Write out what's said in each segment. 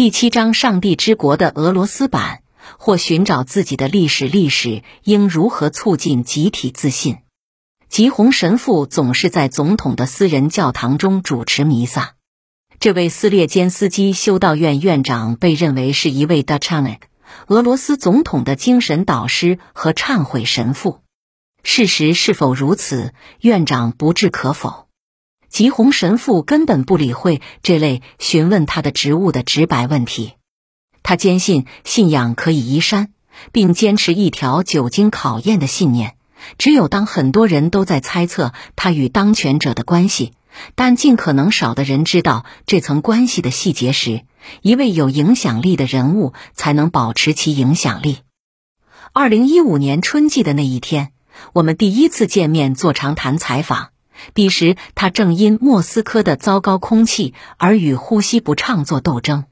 第七章“上帝之国”的俄罗斯版，或寻找自己的历史。历史应如何促进集体自信？吉洪神父总是在总统的私人教堂中主持弥撒。这位斯列坚斯基修道院院长被认为是一位 Dachanik，俄罗斯总统的精神导师和忏悔神父。事实是否如此，院长不置可否。吉洪神父根本不理会这类询问他的职务的直白问题。他坚信信仰可以移山，并坚持一条久经考验的信念：只有当很多人都在猜测他与当权者的关系。但尽可能少的人知道这层关系的细节时，一位有影响力的人物才能保持其影响力。二零一五年春季的那一天，我们第一次见面做长谈采访。彼时他正因莫斯科的糟糕空气而与呼吸不畅做斗争。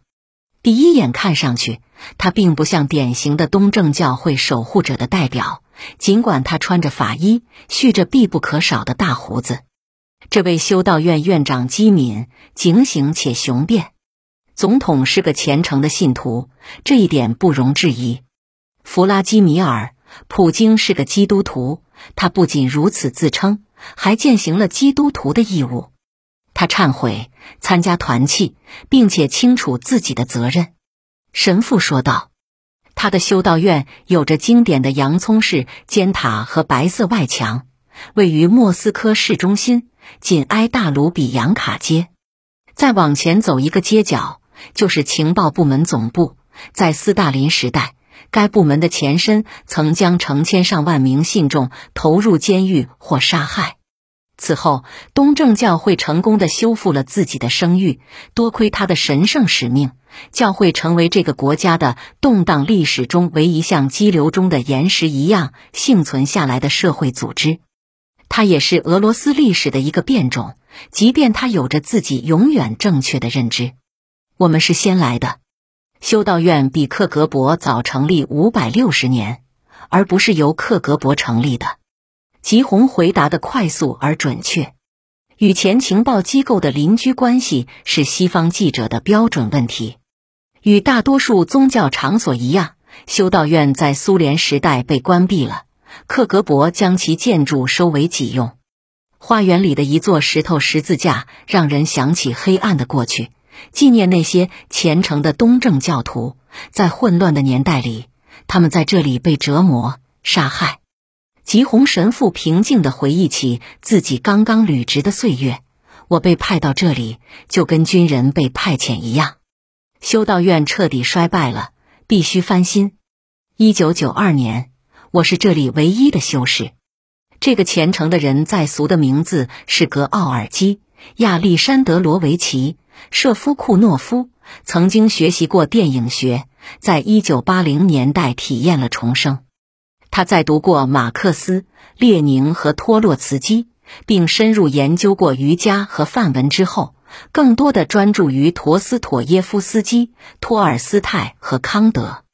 第一眼看上去，他并不像典型的东正教会守护者的代表，尽管他穿着法衣，蓄着必不可少的大胡子。这位修道院院长机敏、警醒且雄辩。总统是个虔诚的信徒，这一点不容置疑。弗拉基米尔·普京是个基督徒，他不仅如此自称，还践行了基督徒的义务。他忏悔、参加团契，并且清楚自己的责任。神父说道：“他的修道院有着经典的洋葱式尖塔和白色外墙，位于莫斯科市中心。”紧挨大卢比扬卡街，再往前走一个街角，就是情报部门总部。在斯大林时代，该部门的前身曾将成千上万名信众投入监狱或杀害。此后，东正教会成功的修复了自己的声誉，多亏他的神圣使命，教会成为这个国家的动荡历史中唯一像激流中的岩石一样幸存下来的社会组织。它也是俄罗斯历史的一个变种，即便它有着自己永远正确的认知。我们是先来的，修道院比克格勃早成立五百六十年，而不是由克格勃成立的。吉洪回答的快速而准确。与前情报机构的邻居关系是西方记者的标准问题。与大多数宗教场所一样，修道院在苏联时代被关闭了。克格勃将其建筑收为己用。花园里的一座石头十字架让人想起黑暗的过去，纪念那些虔诚的东正教徒。在混乱的年代里，他们在这里被折磨、杀害。吉洪神父平静地回忆起自己刚刚履职的岁月：“我被派到这里，就跟军人被派遣一样。修道院彻底衰败了，必须翻新。”一九九二年。我是这里唯一的修士。这个虔诚的人在俗的名字是格奥尔基·亚历山德罗维奇·舍夫库诺夫，曾经学习过电影学，在一九八零年代体验了重生。他在读过马克思、列宁和托洛茨基，并深入研究过瑜伽和梵文之后，更多的专注于陀思妥耶夫斯基、托尔斯泰和康德。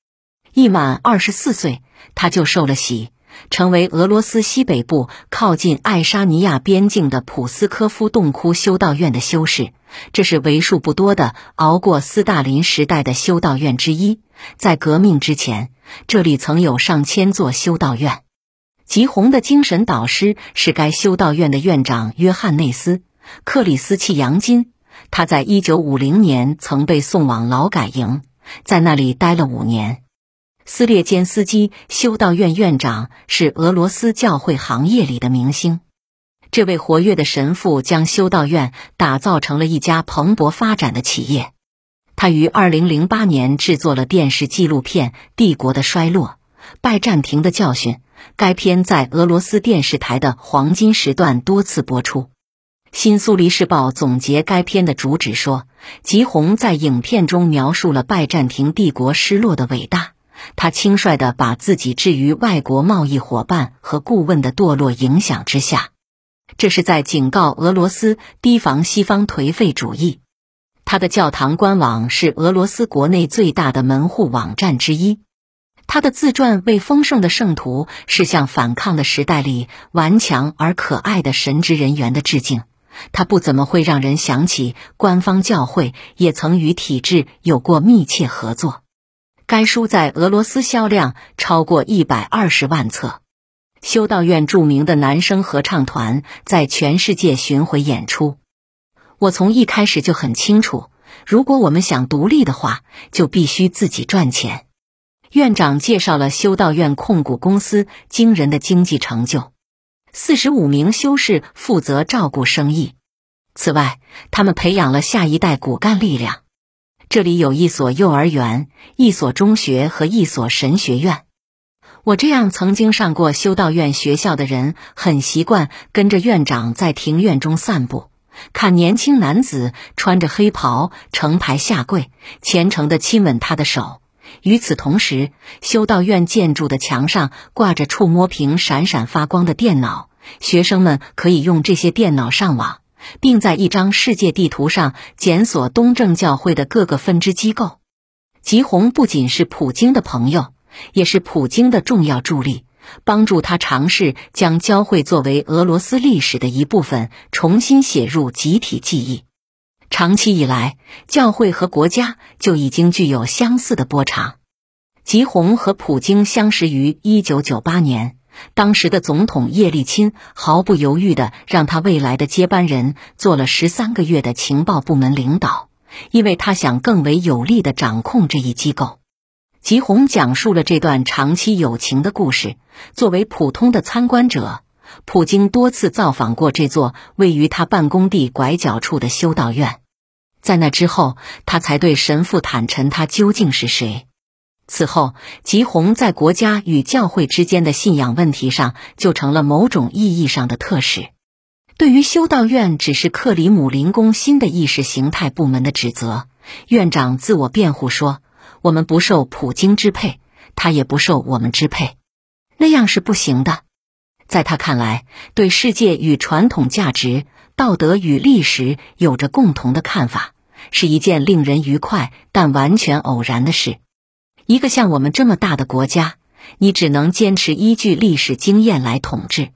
一满二十四岁。他就受了洗，成为俄罗斯西北部靠近爱沙尼亚边境的普斯科夫洞窟修道院的修士。这是为数不多的熬过斯大林时代的修道院之一。在革命之前，这里曾有上千座修道院。吉洪的精神导师是该修道院的院长约翰内斯·克里斯契扬金。他在一九五零年曾被送往劳改营，在那里待了五年。斯列坚斯基修道院院长是俄罗斯教会行业里的明星。这位活跃的神父将修道院打造成了一家蓬勃发展的企业。他于二零零八年制作了电视纪录片《帝国的衰落：拜占庭的教训》。该片在俄罗斯电视台的黄金时段多次播出。新苏黎世报总结该片的主旨说：“吉洪在影片中描述了拜占庭帝国失落的伟大。”他轻率地把自己置于外国贸易伙伴和顾问的堕落影响之下，这是在警告俄罗斯提防西方颓废主义。他的教堂官网是俄罗斯国内最大的门户网站之一。他的自传为丰盛的圣徒是向反抗的时代里顽强而可爱的神职人员的致敬。他不怎么会让人想起官方教会也曾与体制有过密切合作。该书在俄罗斯销量超过一百二十万册。修道院著名的男声合唱团在全世界巡回演出。我从一开始就很清楚，如果我们想独立的话，就必须自己赚钱。院长介绍了修道院控股公司惊人的经济成就：四十五名修士负责照顾生意。此外，他们培养了下一代骨干力量。这里有一所幼儿园、一所中学和一所神学院。我这样曾经上过修道院学校的人，很习惯跟着院长在庭院中散步，看年轻男子穿着黑袍成排下跪，虔诚地亲吻他的手。与此同时，修道院建筑的墙上挂着触摸屏闪闪发光的电脑，学生们可以用这些电脑上网，并在一张世界地图上检索东正教会的各个分支机构。吉红不仅是普京的朋友。也是普京的重要助力，帮助他尝试将教会作为俄罗斯历史的一部分重新写入集体记忆。长期以来，教会和国家就已经具有相似的波长。吉红和普京相识于一九九八年，当时的总统叶利钦毫不犹豫地让他未来的接班人做了十三个月的情报部门领导，因为他想更为有力地掌控这一机构。吉红讲述了这段长期友情的故事。作为普通的参观者，普京多次造访过这座位于他办公地拐角处的修道院。在那之后，他才对神父坦陈他究竟是谁。此后，吉红在国家与教会之间的信仰问题上就成了某种意义上的特使。对于修道院只是克里姆林宫新的意识形态部门的指责，院长自我辩护说。我们不受普京支配，他也不受我们支配，那样是不行的。在他看来，对世界与传统价值、道德与历史有着共同的看法，是一件令人愉快但完全偶然的事。一个像我们这么大的国家，你只能坚持依据历史经验来统治，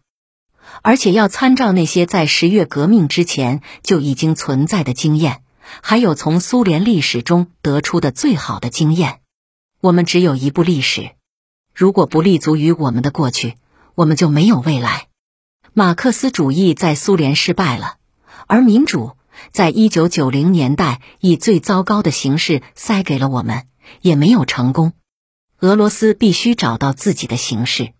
而且要参照那些在十月革命之前就已经存在的经验。还有从苏联历史中得出的最好的经验，我们只有一部历史。如果不立足于我们的过去，我们就没有未来。马克思主义在苏联失败了，而民主在一九九零年代以最糟糕的形式塞给了我们，也没有成功。俄罗斯必须找到自己的形式。